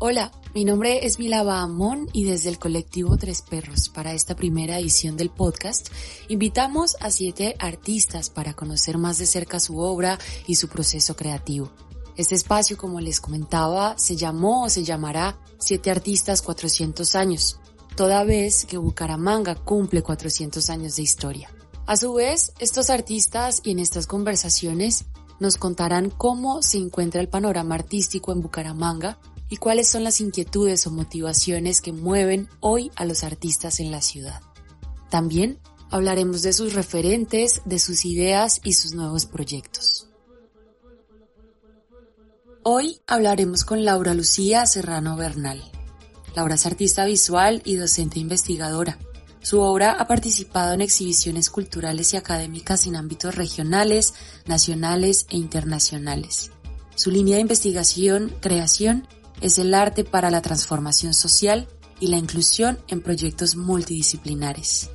Hola, mi nombre es Milava Amón y desde el colectivo Tres Perros para esta primera edición del podcast invitamos a siete artistas para conocer más de cerca su obra y su proceso creativo. Este espacio, como les comentaba, se llamó o se llamará Siete Artistas 400 años, toda vez que Bucaramanga cumple 400 años de historia. A su vez, estos artistas y en estas conversaciones nos contarán cómo se encuentra el panorama artístico en Bucaramanga y cuáles son las inquietudes o motivaciones que mueven hoy a los artistas en la ciudad. También hablaremos de sus referentes, de sus ideas y sus nuevos proyectos. Hoy hablaremos con Laura Lucía Serrano Bernal. Laura es artista visual y docente investigadora. Su obra ha participado en exhibiciones culturales y académicas en ámbitos regionales, nacionales e internacionales. Su línea de investigación, creación es el arte para la transformación social y la inclusión en proyectos multidisciplinares.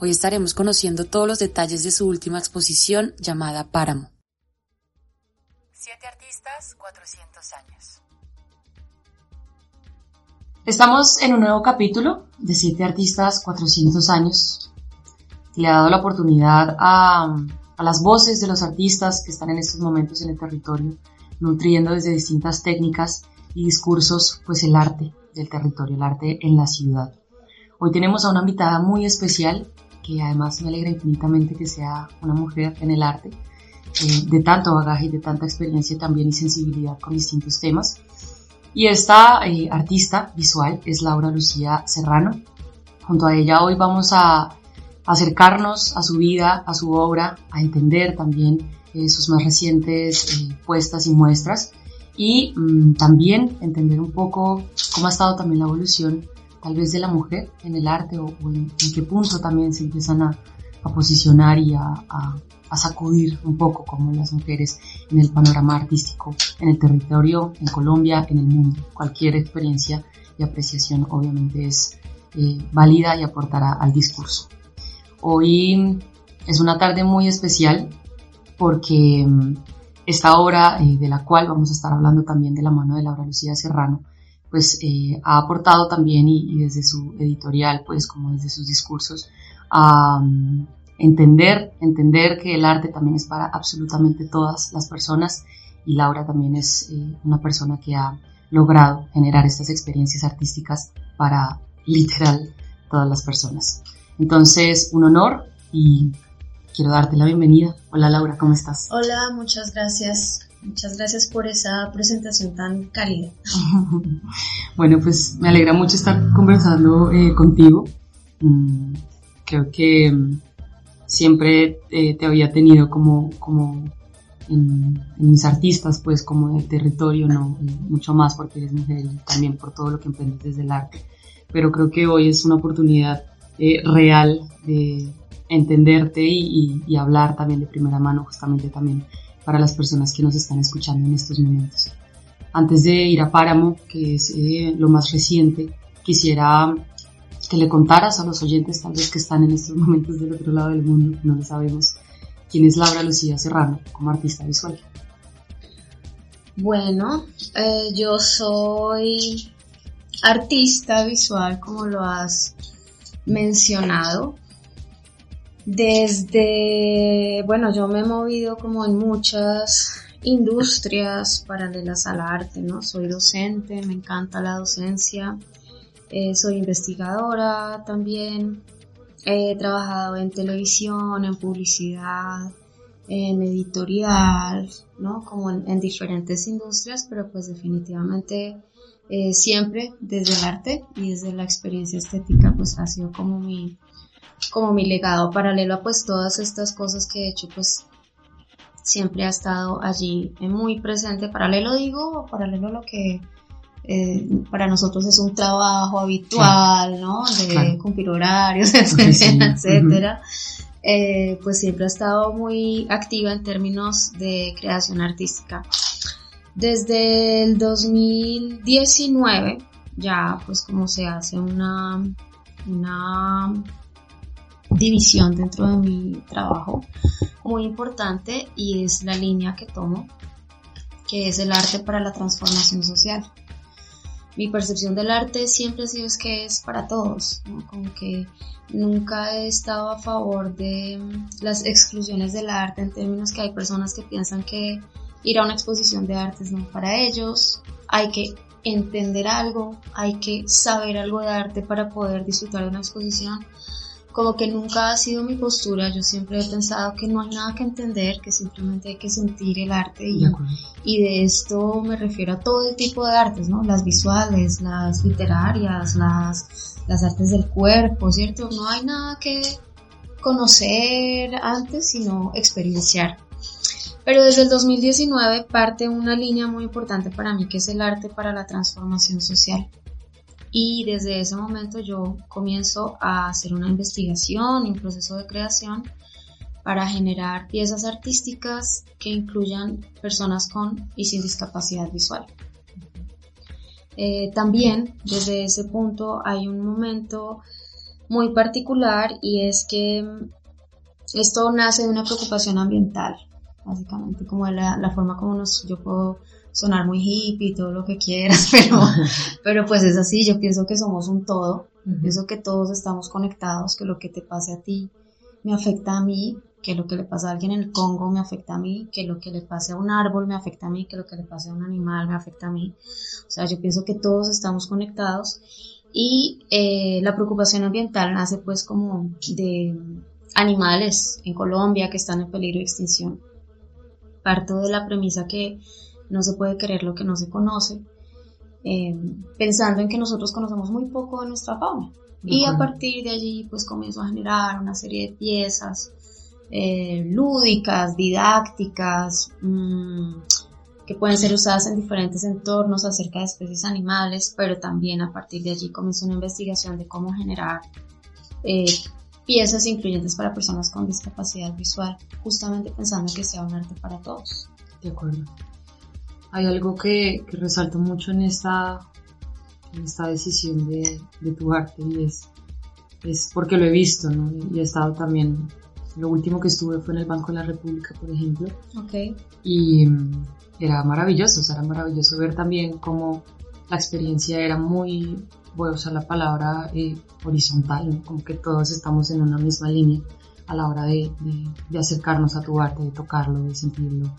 Hoy estaremos conociendo todos los detalles de su última exposición llamada Páramo. Siete artistas, 400 años. Estamos en un nuevo capítulo de Siete artistas, 400 años. Le ha dado la oportunidad a, a las voces de los artistas que están en estos momentos en el territorio, nutriendo desde distintas técnicas discursos, pues el arte del territorio, el arte en la ciudad. Hoy tenemos a una invitada muy especial, que además me alegra infinitamente que sea una mujer en el arte, eh, de tanto bagaje y de tanta experiencia también y sensibilidad con distintos temas. Y esta eh, artista visual es Laura Lucía Serrano. Junto a ella hoy vamos a acercarnos a su vida, a su obra, a entender también eh, sus más recientes puestas y muestras y mm, también entender un poco cómo ha estado también la evolución tal vez de la mujer en el arte o, en, qué punto también se empiezan a, posicionar y a, a, sacudir un poco como las mujeres en el panorama artístico, en el territorio, en Colombia, en el mundo. Cualquier experiencia y apreciación obviamente es eh, válida y aportará al discurso. Hoy es una tarde muy especial porque mm, esta obra, eh, de la cual vamos a estar hablando también de la mano de Laura Lucía Serrano, pues eh, ha aportado también y, desde su editorial, pues como desde sus discursos, a mm, entender, entender que el arte también es para absolutamente todas las personas y Laura también es eh, una persona que ha logrado generar estas experiencias artísticas para literal todas las personas. Entonces, un honor y quiero darte la bienvenida. Hola Laura, ¿cómo estás? Hola, muchas gracias. Muchas gracias por esa presentación tan cálida. bueno, pues me alegra mucho estar conversando eh, contigo. Mm, creo que mm, siempre eh, te había tenido como, como en, mis artistas, pues como del territorio, no mucho más porque eres mujer y también por todo lo que emprendes desde el arte. Pero creo que hoy es una oportunidad eh, real de entenderte y, hablar también de primera mano justamente también para las personas que nos están escuchando en estos momentos. Antes de ir a Páramo, que es eh, lo más reciente, quisiera que le contaras a los oyentes tal vez que están en estos momentos del otro lado del mundo, no lo sabemos, quién es Laura Lucía Serrano como artista visual. Bueno, eh, yo soy artista visual, como lo has mencionado. Desde, bueno, yo me he movido como en muchas industrias paralelas al arte, ¿no? Soy docente, me encanta la docencia, eh, soy investigadora también, he trabajado en televisión, en publicidad, en editorial, ¿no? Como en, diferentes industrias, pero pues definitivamente eh, siempre desde el arte y desde la experiencia estética, pues ha sido como mi, como mi legado paralelo a pues todas estas cosas que he hecho pues siempre ha estado allí muy presente. Paralelo digo paralelo a lo que eh, para nosotros es un trabajo habitual no de cumplir horarios etcétera, eh, pues siempre ha estado muy activa en términos de creación artística. Desde el 2019 ya pues como se hace una una división dentro de mi trabajo muy importante y es la línea que tomo, que es el arte para la transformación social. mi percepción del arte siempre ha sido es que es para todos, como que nunca he estado a favor de mm, las exclusiones del arte en términos que hay personas que piensan que ir a una exposición de arte es no para ellos, hay que entender algo, hay que saber algo de arte para poder disfrutar de una exposición como que nunca ha sido mi postura, yo siempre he pensado que no hay nada que entender, que simplemente hay que sentir el arte y de, y de esto me refiero a todo el tipo de artes, ¿no? Las visuales, las literarias, las, las artes del cuerpo, ¿cierto? No hay nada que conocer antes, sino experienciar. Pero desde el 2019 parte una línea muy importante para mí, que es el arte para la transformación social y desde ese momento yo comienzo a hacer una investigación y un proceso de creación para generar piezas artísticas que incluyan personas con y sin discapacidad visual. Eh, también desde ese punto hay un momento muy particular y es que esto nace de una preocupación ambiental, básicamente como la, la forma como nos, yo puedo sonar muy hippie y todo lo que quieras, pero, pero pues es así, yo pienso que somos un todo, pienso que todos estamos conectados, que lo que te pase a ti me afecta a mí, que lo que le pasa a alguien en el Congo me afecta a mí, que lo que le pase a un árbol me afecta a mí, que lo que le pase a un animal me afecta a mí. O sea, yo pienso que todos estamos conectados y eh, la preocupación ambiental nace pues como de animales en Colombia que están en peligro de extinción. Parto de la premisa que no se puede creer lo que no se conoce, eh, pensando en que nosotros conocemos muy poco de nuestra fauna. y a partir de allí pues comienzo a generar una serie de piezas eh, lúdicas, didácticas, mm, que pueden ser usadas en diferentes entornos acerca de especies animales, pero también a partir de allí comienzo una investigación de cómo generar eh, piezas incluyentes para personas con discapacidad visual, justamente pensando que sea un arte para todos. De acuerdo hay algo que, resalto mucho en esta, en esta decisión de, tu arte y es, es porque lo he visto, ¿no? Y he estado también, lo último que estuve fue en el Banco de la República, por ejemplo. Y mm, era maravilloso, o sea, era maravilloso ver también cómo la experiencia era muy, voy a usar la palabra eh, horizontal, ¿no? como que todos estamos en una misma línea a la hora de, de acercarnos a tu arte, de tocarlo, de sentirlo.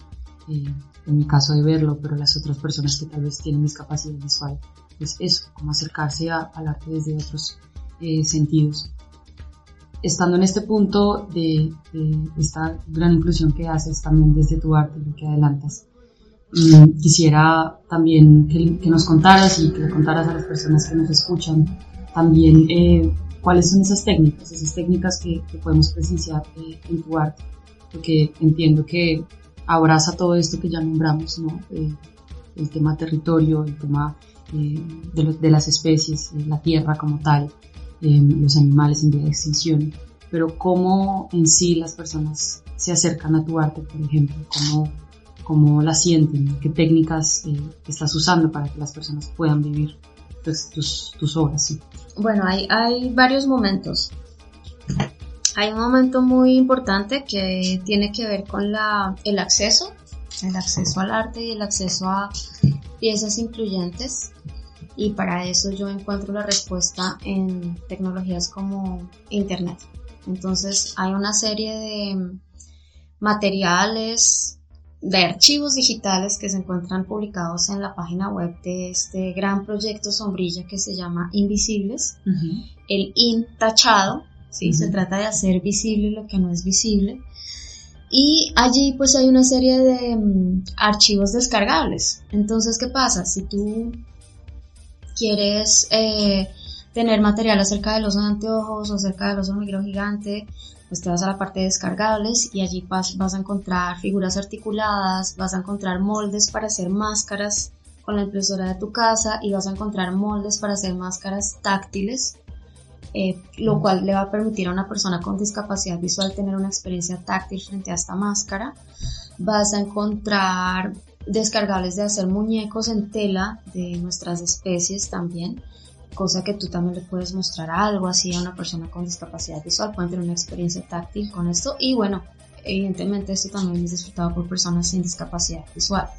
Eh, en mi caso de verlo, pero las otras personas que tal vez tienen discapacidad visual, pues eso, como acercarse al arte desde otros eh, sentidos. Estando en este punto de, esta gran inclusión que haces también desde tu arte, lo que adelantas, quisiera también que, nos contaras y que le contaras a las personas que nos escuchan también eh, cuáles son esas técnicas, esas técnicas que, podemos presenciar eh, en tu arte, porque entiendo que abraza todo esto que ya nombramos, ¿no? Eh, el tema territorio, el tema eh, de, las especies, eh, la tierra como tal, los animales en vía de extinción, pero cómo en sí las personas se acercan a tu arte, por ejemplo, cómo, cómo la sienten, qué técnicas estás usando para que las personas puedan vivir pues, tus, tus, obras. Bueno, hay, hay varios momentos. Hay un momento muy importante que tiene que ver con la, el acceso, el acceso al arte y el acceso a piezas incluyentes. Y para eso yo encuentro la respuesta en tecnologías como Internet. Entonces hay una serie de materiales, de archivos digitales que se encuentran publicados en la página web de este gran proyecto sombrilla que se llama Invisibles, el IN tachado, ¿sí? Se trata de hacer visible lo que no es visible. Y allí pues hay una serie de mm, archivos descargables. Entonces, ¿qué pasa? Si tú quieres eh, tener material acerca de los anteojos o acerca de los hormiguero gigante, pues te vas a la parte de descargables y allí vas, vas a encontrar figuras articuladas, vas a encontrar moldes para hacer máscaras con la impresora de tu casa y vas a encontrar moldes para hacer máscaras táctiles eh, lo cual le va a permitir a una persona con discapacidad visual tener una experiencia táctil frente a esta máscara. Vas a encontrar descargables de hacer muñecos en tela de nuestras especies también, cosa que tú también le puedes mostrar algo así a una persona con discapacidad visual, pueden tener una experiencia táctil con esto y bueno, evidentemente esto también es disfrutado por personas sin discapacidad visual.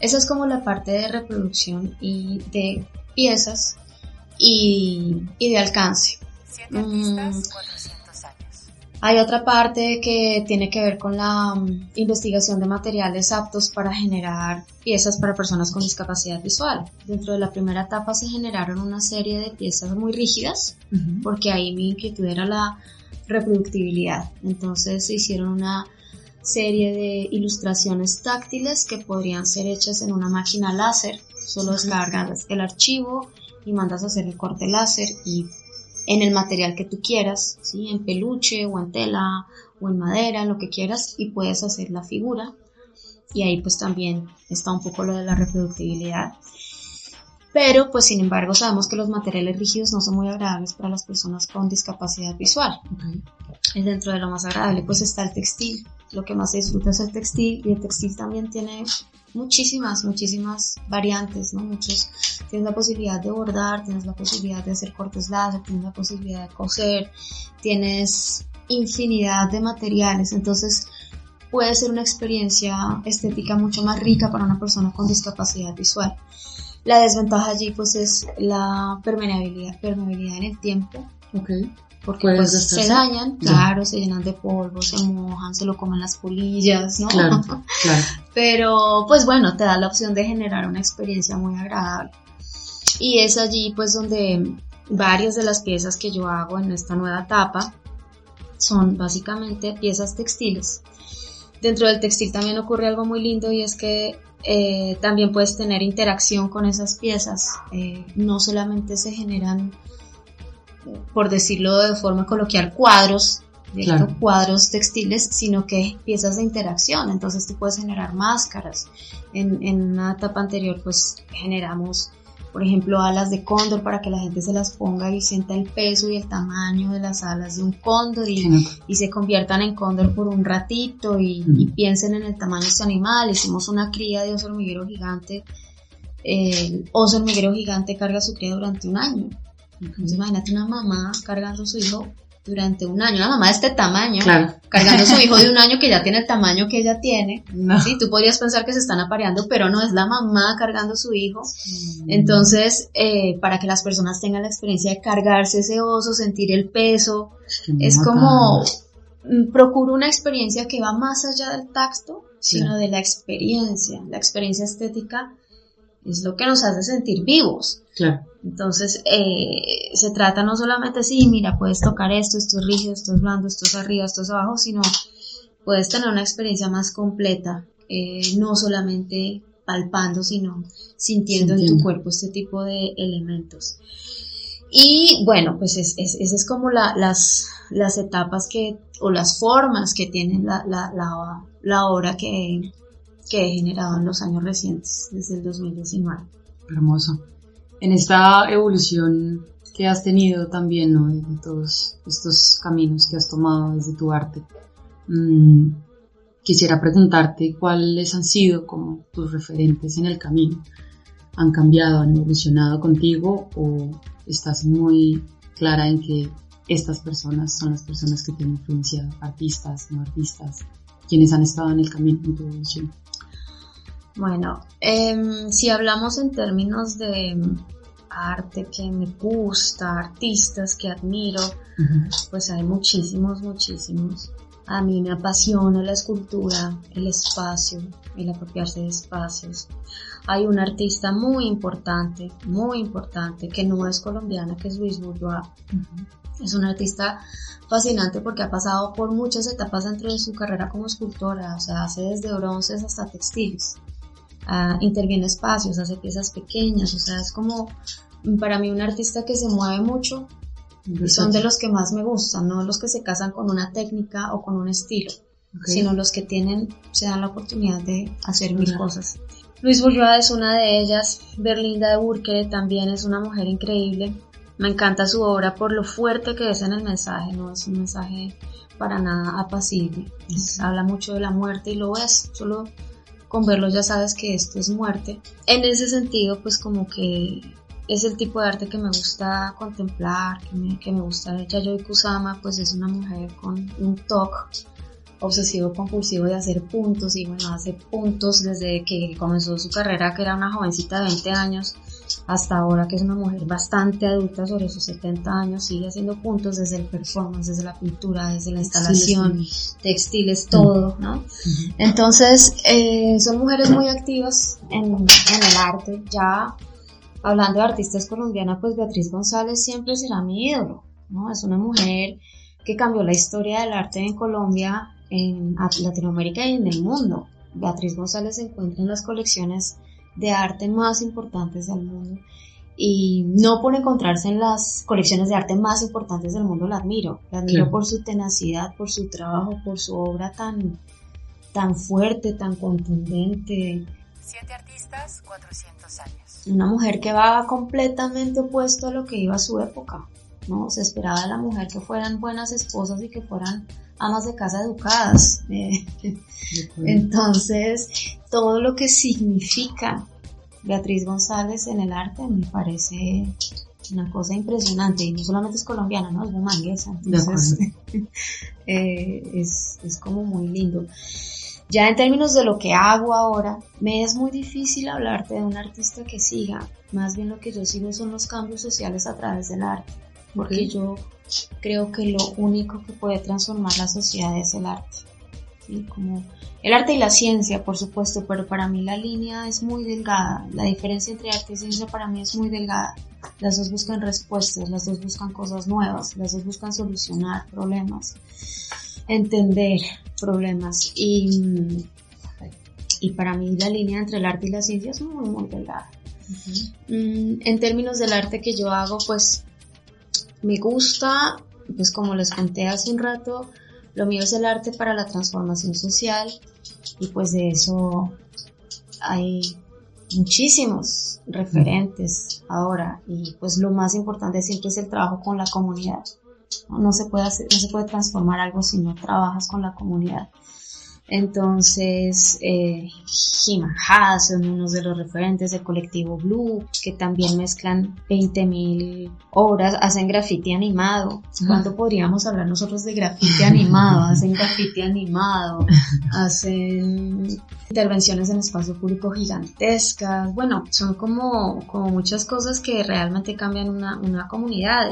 Esa es como la parte de reproducción y de piezas y, y de alcance. Mm. Hay otra parte que tiene que ver con la mm, investigación de materiales aptos para generar piezas para personas con discapacidad visual. Dentro de la primera etapa se generaron una serie de piezas muy rígidas, porque ahí mi inquietud era la reproductibilidad. Entonces se hicieron una serie de ilustraciones táctiles que podrían ser hechas en una máquina láser. Solo descargas el archivo y mandas a hacer el corte láser y en el material que tú quieras, ¿sí? en peluche o en tela o en madera, lo que quieras, y puedes hacer la figura. Y ahí pues también está un poco lo de la reproductibilidad. Pero pues sin embargo sabemos que los materiales rígidos no son muy agradables para las personas con discapacidad visual. Y dentro de lo más agradable pues está el textil. Lo que más se disfruta es el textil y el textil también tiene muchísimas, muchísimas variantes, ¿no? Muchos, tienes la posibilidad de bordar, tienes la posibilidad de hacer cortes láser, tienes la posibilidad de coser, tienes infinidad de materiales, entonces puede ser una experiencia estética mucho más rica para una persona con discapacidad visual. La desventaja allí pues es la permeabilidad, permeabilidad en el tiempo. Okay porque pues se dañan, claro, se llenan de polvo, se mojan, se lo comen las polillas, ¿no? Claro, claro. Pero pues bueno, te da la opción de generar una experiencia muy agradable. Y es allí pues donde varias de las piezas que yo hago en esta nueva etapa son básicamente piezas textiles. Dentro del textil también ocurre algo muy lindo y es que eh, también puedes tener interacción con esas piezas. Eh, no solamente se generan por decirlo de forma coloquial, cuadros, cuadros textiles, sino que piezas de interacción. Entonces tú puedes generar máscaras. En, en una etapa anterior, pues generamos, por ejemplo, alas de cóndor para que la gente se las ponga y sienta el peso y el tamaño de las alas de un cóndor y, y se conviertan en cóndor por un ratito y, y, piensen en el tamaño de este animal. Hicimos una cría de oso hormiguero gigante. El oso hormiguero gigante carga su cría durante un año. Entonces imagínate una mamá cargando a su hijo durante un año, una mamá de este tamaño, cargando a su hijo de un año que ya tiene el tamaño que ella tiene. Sí, tú podrías pensar que se están apareando, pero no, es la mamá cargando a su hijo. Mm. Entonces, eh, para que las personas tengan la experiencia de cargarse ese oso, sentir el peso, es como, mm, procuro una experiencia que va más allá del tacto, sino de la experiencia, la experiencia estética es lo que nos hace sentir vivos. Claro. Entonces, eh, se trata no solamente, sí, mira, puedes tocar esto, esto es rígido, esto es blando, esto es arriba, esto es abajo, sino puedes tener una experiencia más completa, eh, no solamente palpando, sino sintiendo, en tu cuerpo este tipo de elementos. Y bueno, pues es, es, es como la, las, las etapas que, o las formas que tienen la, la, la, la obra que, que he generado en los años recientes, desde el 2019. Hermoso. En esta evolución que has tenido también, ¿no? De todos estos caminos que has tomado desde tu arte, mmm, quisiera preguntarte cuáles han sido como tus referentes en el camino. ¿Han cambiado, han evolucionado contigo o estás muy clara en que estas personas son las personas que te han influenciado, artistas, no artistas, quienes han estado en el camino en tu evolución? Bueno, em, si hablamos en términos de arte que me gusta, artistas que admiro, pues hay muchísimos, muchísimos. A mí me apasiona la escultura, el espacio, el apropiarse de espacios. Hay un artista muy importante, muy importante, que no es colombiana, que es Luis Bourgeois. Es un artista fascinante porque ha pasado por muchas etapas dentro de su carrera como escultora, o sea, hace desde bronces hasta textiles interviene espacios, hace piezas pequeñas, o sea, es como para mí un artista que se mueve mucho y son de los que más me gustan, no los que se casan con una técnica o con un estilo, sino los que tienen, se dan la oportunidad de hacer mil cosas. Luis Bourgeois es una de ellas, Berlinda de Burke también es una mujer increíble. Me encanta su obra por lo fuerte que es en el mensaje, no es un mensaje para nada apacible. habla mucho de la muerte y lo es, solo con verlo ya sabes que esto es muerte. En ese sentido, pues como que es el tipo de arte que me gusta contemplar, que me, que me gusta. Yayoi Kusama, pues es una mujer con un toque obsesivo compulsivo de hacer puntos y bueno, hace puntos desde que comenzó su carrera, que era una jovencita de 20 años, hasta ahora, que es una mujer bastante adulta, sobre sus 70 años, sigue haciendo puntos desde el performance, desde la pintura, desde la instalación, textiles, todo, ¿no? Entonces, eh, son mujeres muy activas en, en el arte. Ya hablando de artistas colombianas, pues Beatriz González siempre será mi ídolo, ¿no? Es una mujer que cambió la historia del arte en Colombia, en Latinoamérica y en el mundo. Beatriz González se encuentra en las colecciones de arte más importantes del mundo y no por encontrarse en las colecciones de arte más importantes del mundo la admiro. La admiro por su tenacidad, por su trabajo, por su obra tan, tan fuerte, tan contundente. Siete artistas, 400 años. Una mujer que va completamente opuesto a lo que iba a su época. ¿No? Se esperaba de la mujer que fueran buenas esposas y que fueran amas de casa educadas. Eh, entonces, todo lo que significa Beatriz González en el arte me parece una cosa impresionante y no solamente es colombiana, ¿no? Es bumanguesa, entonces eh, es, es como muy lindo. Ya en términos de lo que hago ahora, me es muy difícil hablarte de un artista que siga. Más bien lo que yo sigo son los cambios sociales a través del arte porque yo creo que lo único que puede transformar la sociedad es el arte. Como el arte y la ciencia, por supuesto, pero para mí la línea es muy delgada. La diferencia entre arte y ciencia para mí es muy delgada. Las dos buscan respuestas, las dos buscan cosas nuevas, las dos buscan solucionar problemas, entender problemas. Y, y para mí la línea entre el arte y la ciencia es muy, muy delgada. Mm, en términos del arte que yo hago, pues me gusta, pues como les conté hace un rato, lo mío es el arte para la transformación social y pues de eso hay muchísimos referentes ahora y pues lo más importante siempre es el trabajo con la comunidad. No, se puede hacer, no se puede transformar algo si no trabajas con la comunidad. Entonces, eh, He son unos de los referentes del colectivo Blue, que también mezclan 20.000 obras, hacen graffiti animado. ¿Cuándo podríamos hablar nosotros de graffiti animado? Hacen graffiti animado, hacen intervenciones en espacio público gigantescas. Bueno, son como, como muchas cosas que realmente cambian una, una comunidad.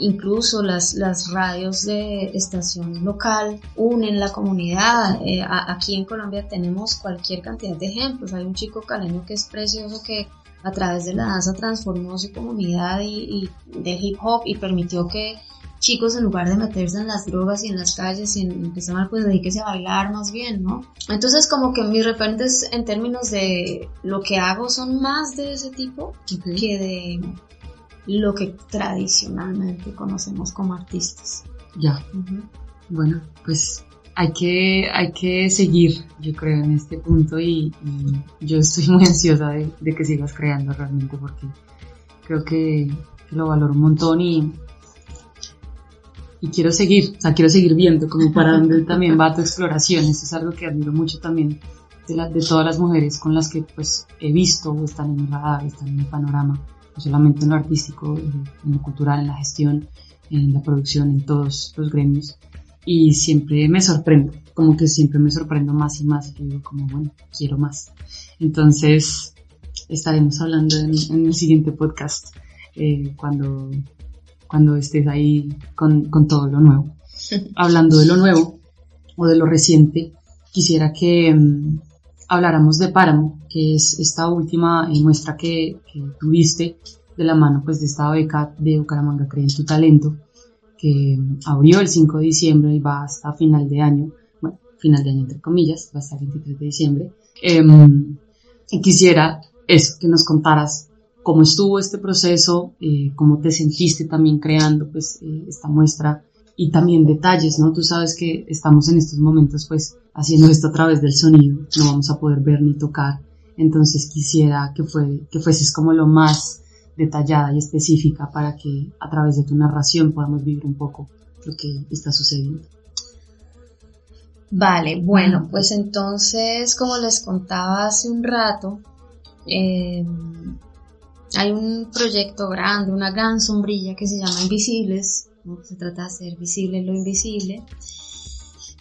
Incluso las, las radios de estación local unen la comunidad. Eh, aquí en Colombia tenemos cualquier cantidad de ejemplos. Hay un chico caleño que es precioso que a través de la danza transformó su comunidad y, de hip hop y permitió que chicos en lugar de meterse en las drogas y en las calles y en empezar mal pues dedíquese a bailar más bien, ¿no? Entonces como que mis referentes en términos de lo que hago son más de ese tipo que de lo que tradicionalmente conocemos como artistas. Ya. Bueno, pues hay que, hay que seguir, yo creo, en este punto y, yo estoy muy ansiosa de, que sigas creando realmente porque creo que, lo valoro un montón y, y quiero seguir, o sea, quiero seguir viendo como para dónde también va tu exploración. Eso es algo que admiro mucho también de, de todas las mujeres con las que pues he visto o están en mi radar, están en mi panorama no solamente en lo artístico, en lo cultural, en la gestión, en la producción, en todos los gremios. Y siempre me sorprendo, como que siempre me sorprendo más y más y digo como, bueno, quiero más. Entonces, estaremos hablando en, el siguiente podcast eh, cuando, cuando estés ahí con, con todo lo nuevo. Hablando de lo nuevo o de lo reciente, quisiera que, mm, habláramos de Páramo, que es esta última eh, muestra que, tuviste de la mano pues de esta beca de Bucaramanga Cree en tu Talento, que abrió el 5 de diciembre y va hasta final de año, bueno, final de año entre comillas, va hasta el 23 de diciembre. Em, y quisiera eso, que nos contaras cómo estuvo este proceso, eh, cómo te sentiste también creando pues eh, esta muestra y también detalles, ¿no? Tú sabes que estamos en estos momentos pues haciendo esto a través del sonido, no vamos a poder ver ni tocar, entonces quisiera que, fue, que fueses como lo más detallada y específica para que a través de tu narración podamos vivir un poco lo que está sucediendo. Vale, bueno, pues entonces, como les contaba hace un rato, eh, hay un proyecto grande, una gran sombrilla que se llama Invisibles, se trata de hacer visible lo invisible.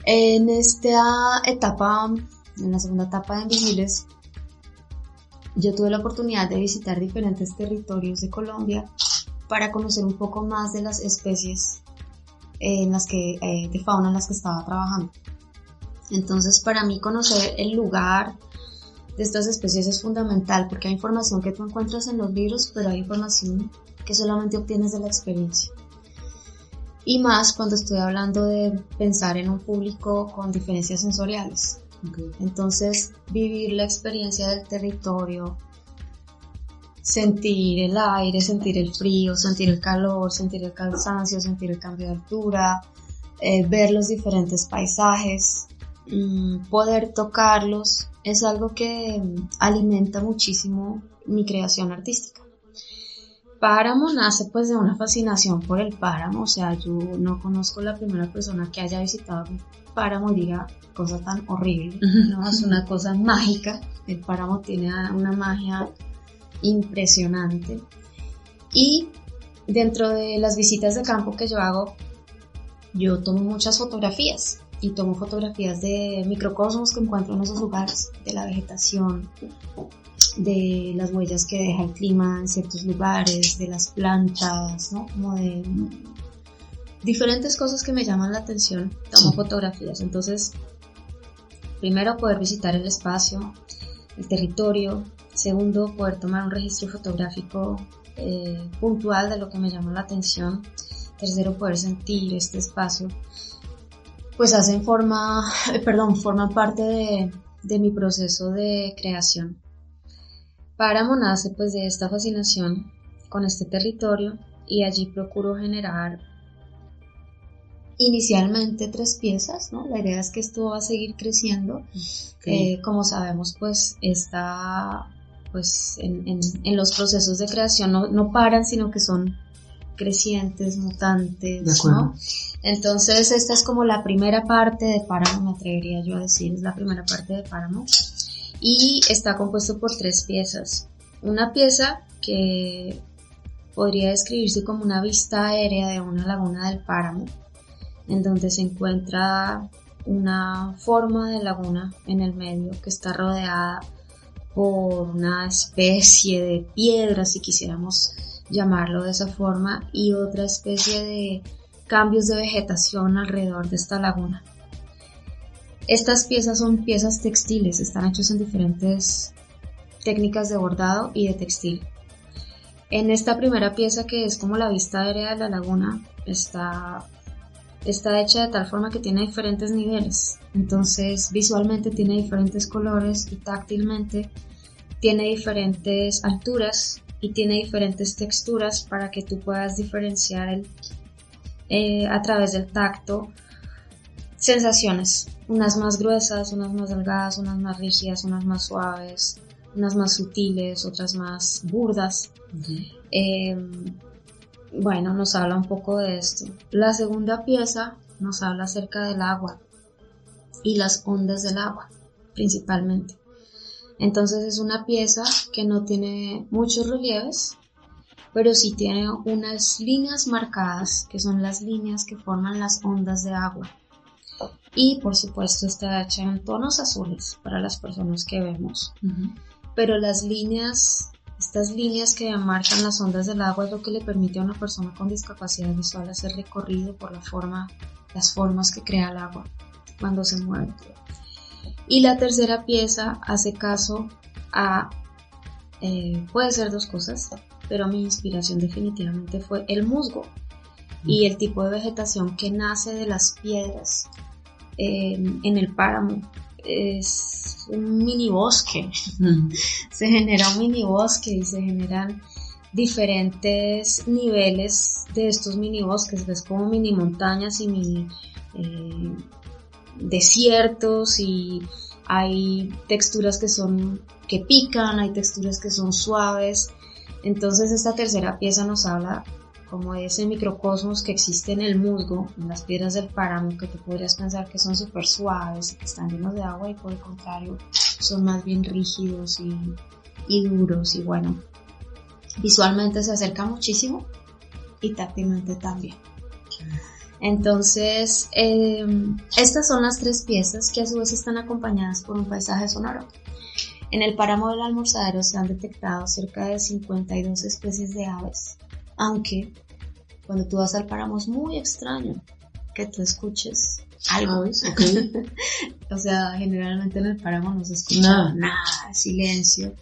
En esta etapa, en la segunda etapa de Invisibles, yo tuve la oportunidad de visitar diferentes territorios de Colombia para conocer un poco más de las especies en las que, eh, de fauna en las que estaba trabajando. Entonces, para mí conocer el lugar de estas especies es fundamental porque hay información que tú encuentras en los libros, pero hay información que solamente obtienes de la experiencia. Y más cuando estoy hablando de pensar en un público con diferencias sensoriales. Entonces, vivir la experiencia del territorio, sentir el aire, sentir el frío, sentir el calor, sentir el cansancio, sentir el cambio de altura, eh, ver los diferentes paisajes, mm, poder tocarlos, es algo que alimenta muchísimo mi creación artística. Páramo nace pues de una fascinación por el páramo, o sea, yo no conozco la primera persona que haya visitado un páramo y diga cosa tan horrible, no, es una cosa mágica, el páramo tiene una magia impresionante. Y dentro de las visitas de campo que yo hago, yo tomo muchas fotografías y tomo fotografías de microcosmos que encuentro en esos lugares, de la vegetación, de las huellas que deja el clima en ciertos lugares, de las plantas, ¿no? Como de diferentes cosas que me llaman la atención, tomo fotografías. Entonces, primero poder visitar el espacio, el territorio, segundo poder tomar un registro fotográfico eh, puntual de lo que me llama la atención, tercero poder sentir este espacio, pues hacen forma, perdón, forman parte de, de mi proceso de creación. Páramo nace pues de esta fascinación con este territorio y allí procuro generar inicialmente tres piezas, ¿no? La idea es que esto va a seguir creciendo. Eh, como sabemos, pues está pues en, en, los procesos de creación no, no, paran, sino que son crecientes, mutantes, ¿no? Entonces esta es como la primera parte de Páramo, me atrevería yo a decir, es la primera parte de Páramo y está compuesto por tres piezas. Una pieza que podría describirse como una vista aérea de una laguna del páramo, en donde se encuentra una forma de laguna en el medio que está rodeada por una especie de piedra, si quisiéramos llamarlo de esa forma, y otra especie de cambios de vegetación alrededor de esta laguna. Estas piezas son piezas textiles, están hechas en diferentes técnicas de bordado y de textil. En esta primera pieza que es como la vista aérea de la laguna, está, está hecha de tal forma que tiene diferentes niveles. Entonces visualmente tiene diferentes colores y táctilmente tiene diferentes alturas y tiene diferentes texturas para que tú puedas diferenciar el, eh, a través del tacto sensaciones, unas más gruesas, unas más delgadas, unas más rígidas, unas más suaves, unas más sutiles, otras más burdas. Em, bueno, nos habla un poco de esto. La segunda pieza nos habla acerca del agua y las ondas del agua, principalmente. Entonces es una pieza que no tiene muchos relieves, pero sí tiene unas líneas marcadas, que son las líneas que forman las ondas de agua y por supuesto está hecha en tonos azules para las personas que vemos. Pero las líneas, estas líneas que marcan las ondas del agua es lo que le permite a una persona con discapacidad visual hacer recorrido por la forma, las formas que crea el agua cuando se mueve. Y la tercera pieza hace caso a, eh, puede ser dos cosas, pero mi inspiración definitivamente fue el musgo y el tipo de vegetación que nace de las piedras en el páramo. Es un mini bosque. se genera un mini bosque y se generan diferentes niveles de estos mini bosques. Ves como mini montañas y mini eh, desiertos y hay texturas que son que pican, hay texturas que son suaves. Entonces esta tercera pieza nos habla como ese microcosmos que existe en el musgo, en las piedras del páramo, que tú podrías pensar que son súper suaves, que están llenos de agua y por el contrario son más bien rígidos y, y duros y bueno, visualmente se acerca muchísimo y táctilmente también. Entonces, em, estas son las tres piezas que a su vez están acompañadas por un paisaje sonoro. En el páramo del almorzadero se han detectado cerca de 52 especies de aves, aunque cuando tú vas al páramo es muy extraño que tú escuches algo. o sea, generalmente en el páramo no se escucha nada, nada, silencio.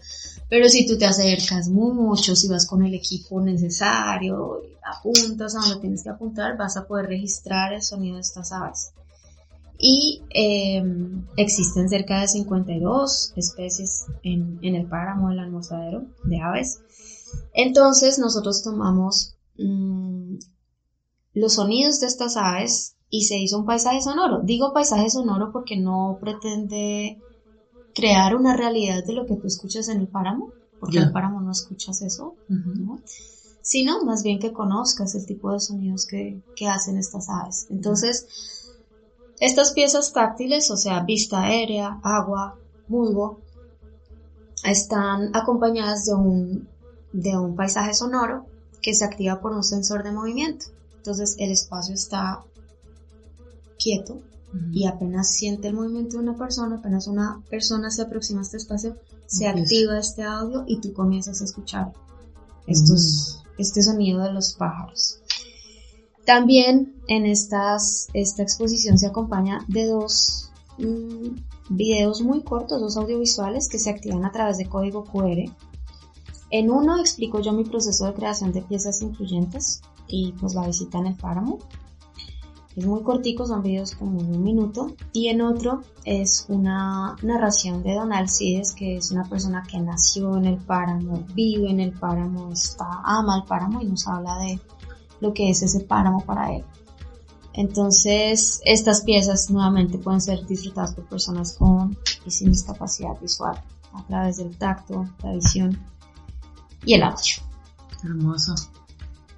Pero si tú te acercas mucho, si vas con el equipo necesario, apuntas a donde tienes que apuntar, vas a poder registrar el sonido de estas aves. Y em, existen cerca de 52 especies en, el páramo del almorzadero de aves. Entonces nosotros tomamos mm, los sonidos de estas aves y se hizo un paisaje sonoro. Digo paisaje sonoro porque no pretende crear una realidad de lo que tú escuchas en el páramo, porque en el páramo no escuchas eso, sino más bien que conozcas el tipo de sonidos que, hacen estas aves. Entonces, estas piezas táctiles, o sea, vista aérea, agua, musgo, están acompañadas de un, de un paisaje sonoro que se activa por un sensor de movimiento. Entonces el espacio está quieto y apenas siente el movimiento de una persona, apenas una persona se aproxima a este espacio, se activa este audio y tú comienzas a escuchar estos, este sonido de los pájaros. También en estas, esta exposición se acompaña de dos mm, videos muy cortos, dos audiovisuales que se activan a través de código QR. En uno explico yo mi proceso de creación de piezas influyentes y pues la visita en el páramo es muy cortico, son videos como un minuto. Y en otro es una narración de Don Alcides, que es una persona que nació en el páramo, vive en el páramo, está, ama el páramo y nos habla de lo que es ese páramo para él. Entonces, estas piezas nuevamente pueden ser disfrutadas por personas con y sin discapacidad visual a través del tacto, la visión y el audio. Hermoso.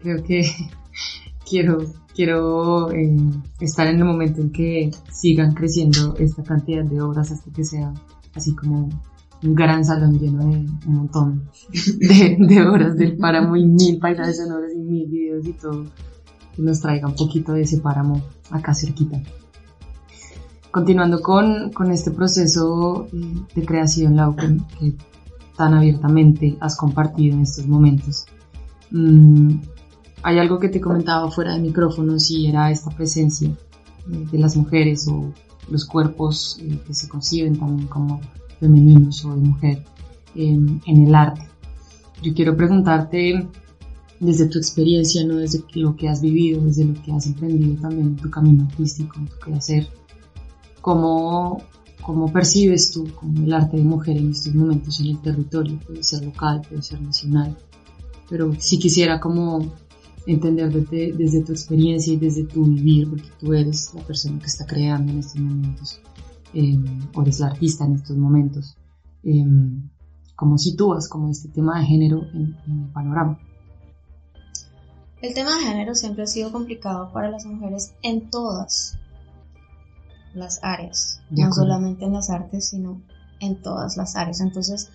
Creo que quiero quiero eh, estar en el momento en que sigan creciendo esta cantidad de obras hasta que sea así como un gran salón lleno de un montón de, obras del páramo y mil paisajes sonoros y mil videos y todo que nos traiga un poquito de ese páramo acá cerquita. Continuando con, con este proceso eh, de creación, Lau, que, tan abiertamente has compartido en estos momentos, mm, hay algo que te comentaba fuera de micrófono, si era esta presencia eh, de las mujeres o los cuerpos eh, que se conciben también como femeninos o de mujer en el arte. Yo quiero preguntarte desde tu experiencia, no desde lo que has vivido, desde lo que has emprendido también en tu camino artístico, en tu quehacer, ¿cómo, cómo percibes tú como el arte de mujer en estos momentos en el territorio? Puede ser local, puede ser nacional, pero si quisiera como entender desde, tu experiencia y desde tu vivir, porque tú eres la persona que está creando en estos momentos, eh, o eres la artista en estos momentos, eh, ¿cómo sitúas como este tema de género en, el panorama? El tema de género siempre ha sido complicado para las mujeres en todas las áreas, no solamente en las artes, sino en todas las áreas. Entonces,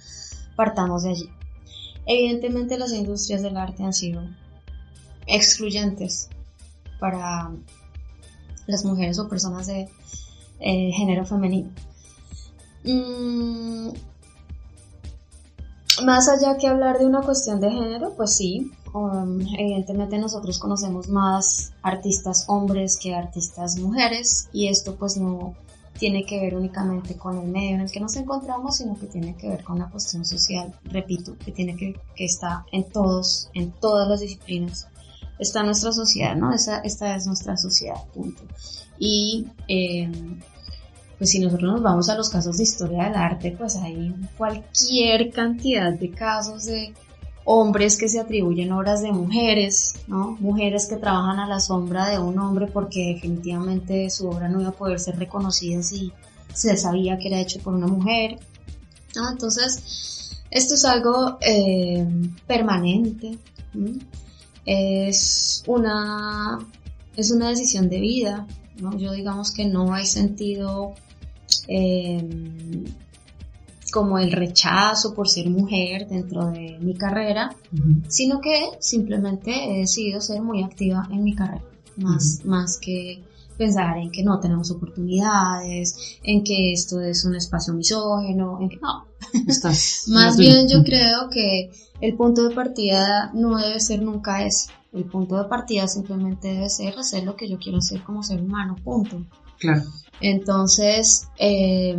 partamos de allí. Evidentemente las industrias del arte han sido excluyentes para las mujeres o personas de eh, género femenino. Mm, más allá que hablar de una cuestión de género, pues sí, um, evidentemente nosotros conocemos más artistas hombres que artistas mujeres y esto pues no tiene que ver únicamente con el medio en el que nos encontramos, sino que tiene que ver con la cuestión social, repito, que tiene que, que está en todos, en todas las disciplinas está nuestra sociedad, ¿no? Esa, esta es nuestra sociedad, punto. Y em, pues si nosotros nos vamos a los casos de historia del arte, pues hay cualquier cantidad de casos de hombres que se atribuyen obras de mujeres, ¿no? Mujeres que trabajan a la sombra de un hombre porque definitivamente su obra no iba a poder ser reconocida si se sabía que era hecho por una mujer, ¿no? Entonces, esto es algo em, permanente es una, es una decisión de vida, ¿no? Yo digamos que no hay sentido em, como el rechazo por ser mujer dentro de mi carrera, sino que simplemente he decidido ser muy activa en mi carrera, más, más que pensar en que no tenemos oportunidades, en que esto es un espacio misógeno, en que no. Más bien yo creo que el punto de partida no debe ser nunca ese. El punto de partida simplemente debe ser hacer lo que yo quiero hacer como ser humano, punto. Claro. Entonces, eh,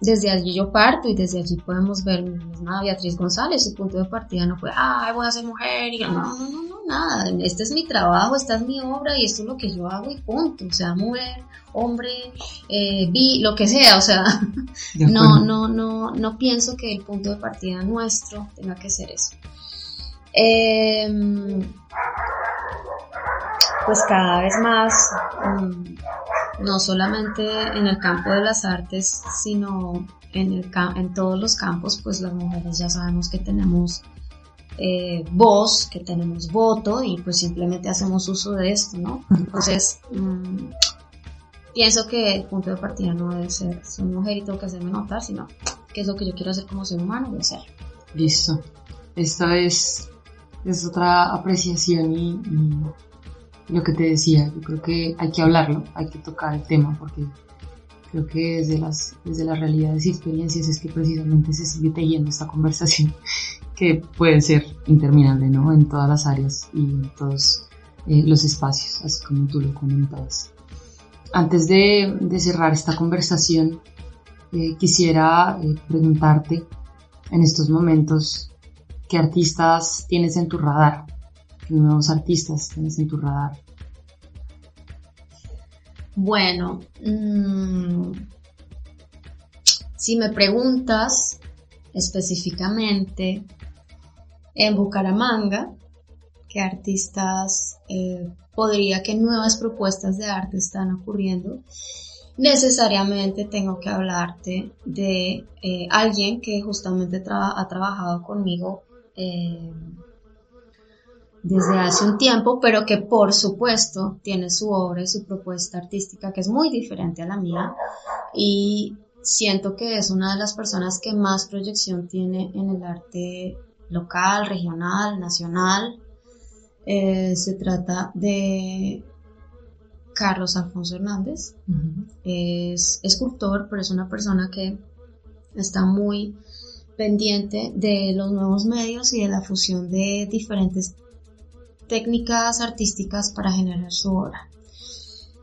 desde allí yo parto y desde allí podemos ver misma Beatriz González, su punto de partida no fue, ah, voy a ser mujer y no, no, no, no, nada, este es mi trabajo, esta es mi obra y esto es lo que yo hago y punto, o sea, mujer, hombre, eh, vi, lo que sea, o sea, no, no, no, no pienso que el punto de partida nuestro tenga que ser eso. Em, pues cada vez más, mm, no solamente en el campo de las artes, sino en, el, en todos los campos, pues las mujeres ya sabemos que tenemos eh, voz, que tenemos voto y pues simplemente hacemos uso de esto, ¿no? Entonces, mm, pienso que el punto de partida no debe ser soy mujer y tengo que hacerme notar, sino qué es lo que yo quiero hacer como ser humano, voy a ser. Listo. Esta es, es otra apreciación y lo que te decía, yo creo que hay que hablarlo, hay que tocar el tema, porque creo que desde las, desde las realidades y experiencias es que precisamente se sigue tejiendo esta conversación que puede ser interminable, ¿no? En todas las áreas y en todos eh, los espacios, así como tú lo comentabas. Antes de, de cerrar esta conversación, eh, quisiera eh, preguntarte en estos momentos qué artistas tienes en tu radar, nuevos artistas tienes en tu radar? Bueno, mm, si me preguntas específicamente en Bucaramanga, qué artistas eh, podría, qué nuevas propuestas de arte están ocurriendo, necesariamente tengo que hablarte de eh, alguien que justamente ha trabajado conmigo eh, desde hace un tiempo, pero que por supuesto tiene su obra y su propuesta artística que es muy diferente a la mía y siento que es una de las personas que más proyección tiene en el arte local, regional, nacional. Eh, se trata de Carlos Alfonso Hernández. Es escultor, pero es una persona que está muy pendiente de los nuevos medios y de la fusión de diferentes técnicas artísticas para generar su obra.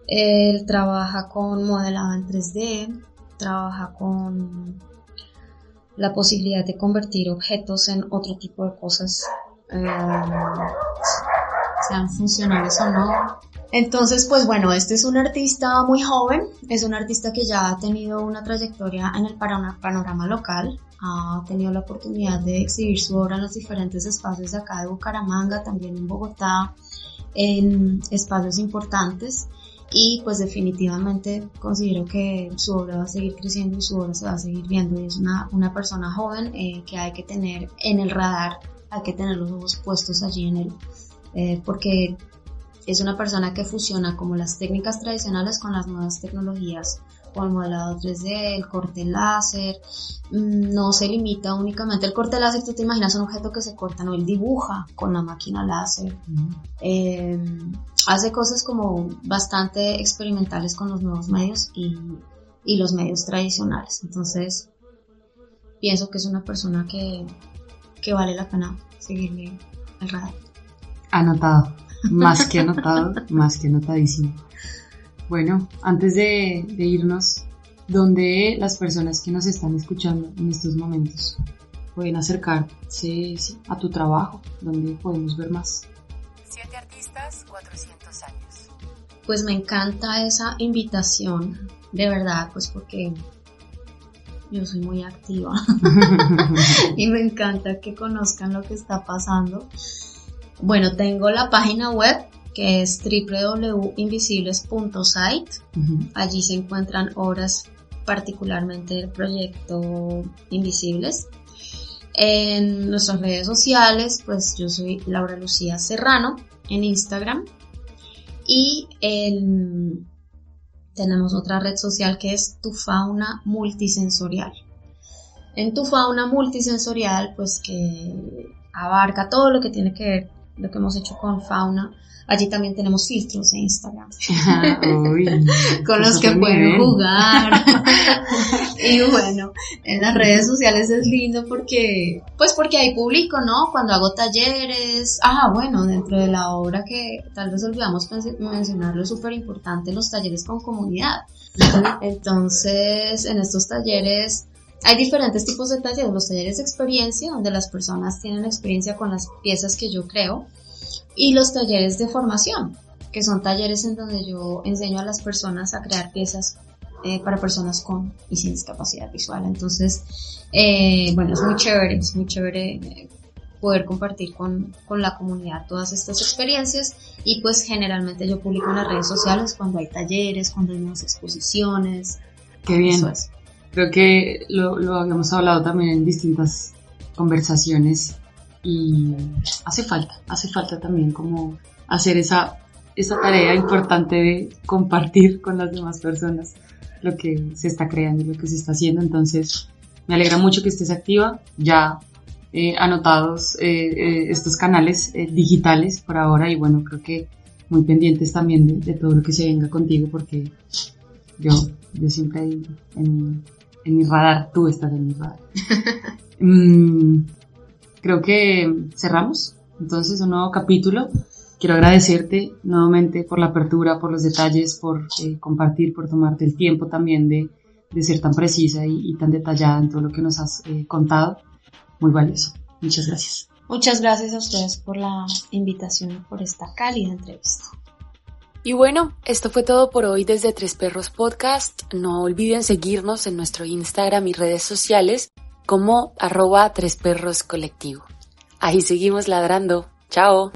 Él trabaja con modelado en 3D, trabaja con la posibilidad de convertir objetos en otro tipo de cosas, eh, sean funcionales o no. Entonces, pues bueno, este es un artista muy joven, es un artista que ya ha tenido una trayectoria en el panorama local, ha tenido la oportunidad de exhibir su obra en los diferentes espacios de acá de Bucaramanga, también en Bogotá, en espacios importantes. Y pues definitivamente considero que su obra va a seguir creciendo y su obra se va a seguir viendo. Y es una, una persona joven eh, que hay que tener en el radar, hay que tener los ojos puestos allí en él, eh, porque es una persona que fusiona como las técnicas tradicionales con las nuevas tecnologías o el modelado 3D, el corte láser, mm, no se limita únicamente al corte láser, tú te imaginas un objeto que se corta, no, él dibuja con la máquina láser, em, hace cosas como bastante experimentales con los nuevos medios y, y, los medios tradicionales, entonces pienso que es una persona que, que vale la pena seguirle el radar. Anotado, más que anotado, más que anotadísimo. Bueno, antes de, irnos, ¿dónde las personas que nos están escuchando en estos momentos pueden acercarse a tu trabajo? ¿Dónde podemos ver más? Siete artistas, 400 años. Pues me encanta esa invitación, de verdad, pues porque yo soy muy activa y me encanta que conozcan lo que está pasando. Bueno, tengo la página web que es www.invisibles.site. Allí se encuentran obras particularmente del proyecto Invisibles. En nuestras redes sociales, pues yo soy Laura Lucía Serrano en Instagram. Y tenemos otra red social que es Tu Fauna Multisensorial. En Tu Fauna Multisensorial, pues que abarca todo lo que tiene que ver lo que hemos hecho con Fauna. Allí también tenemos filtros en Instagram con los que pueden jugar. y bueno, en las redes sociales es lindo porque, pues porque hay público, ¿no? Cuando hago talleres, ah, bueno, dentro de la obra que tal vez olvidamos mencionarlo, es súper importante los talleres con comunidad. Entonces, en estos talleres hay diferentes tipos de talleres, los talleres de experiencia, donde las personas tienen experiencia con las piezas que yo creo, y los talleres de formación, que son talleres en donde yo enseño a las personas a crear piezas eh, para personas con y sin discapacidad visual. Entonces, eh, bueno, es muy chévere, es muy chévere eh, poder compartir con, con, la comunidad todas estas experiencias y pues generalmente yo publico en las redes sociales cuando hay talleres, cuando hay nuevas exposiciones. Qué bien. Creo que lo, lo habíamos hablado también en distintas conversaciones y hace falta, hace falta también como hacer esa, esa tarea importante de compartir con las demás personas lo que se está creando lo que se está haciendo. Entonces, me alegra mucho que estés activa, ya eh, anotados eh, eh, estos canales digitales por ahora y bueno, creo que muy pendientes también de, todo lo que se venga contigo porque yo, yo siempre en, en mi radar, tú estás en mi radar. Mm, creo que cerramos entonces un nuevo capítulo. Quiero agradecerte nuevamente por la apertura, por los detalles, por eh, compartir, por tomarte el tiempo también de, de ser tan precisa y, tan detallada en todo lo que nos has eh, contado. Muy valioso. Muchas gracias. Muchas gracias a ustedes por la invitación y por esta cálida entrevista. Y bueno, esto fue todo por hoy desde Tres Perros Podcast. No olviden seguirnos en nuestro Instagram y redes sociales como arroba Tres Perros Colectivo. Ahí seguimos ladrando. Chao.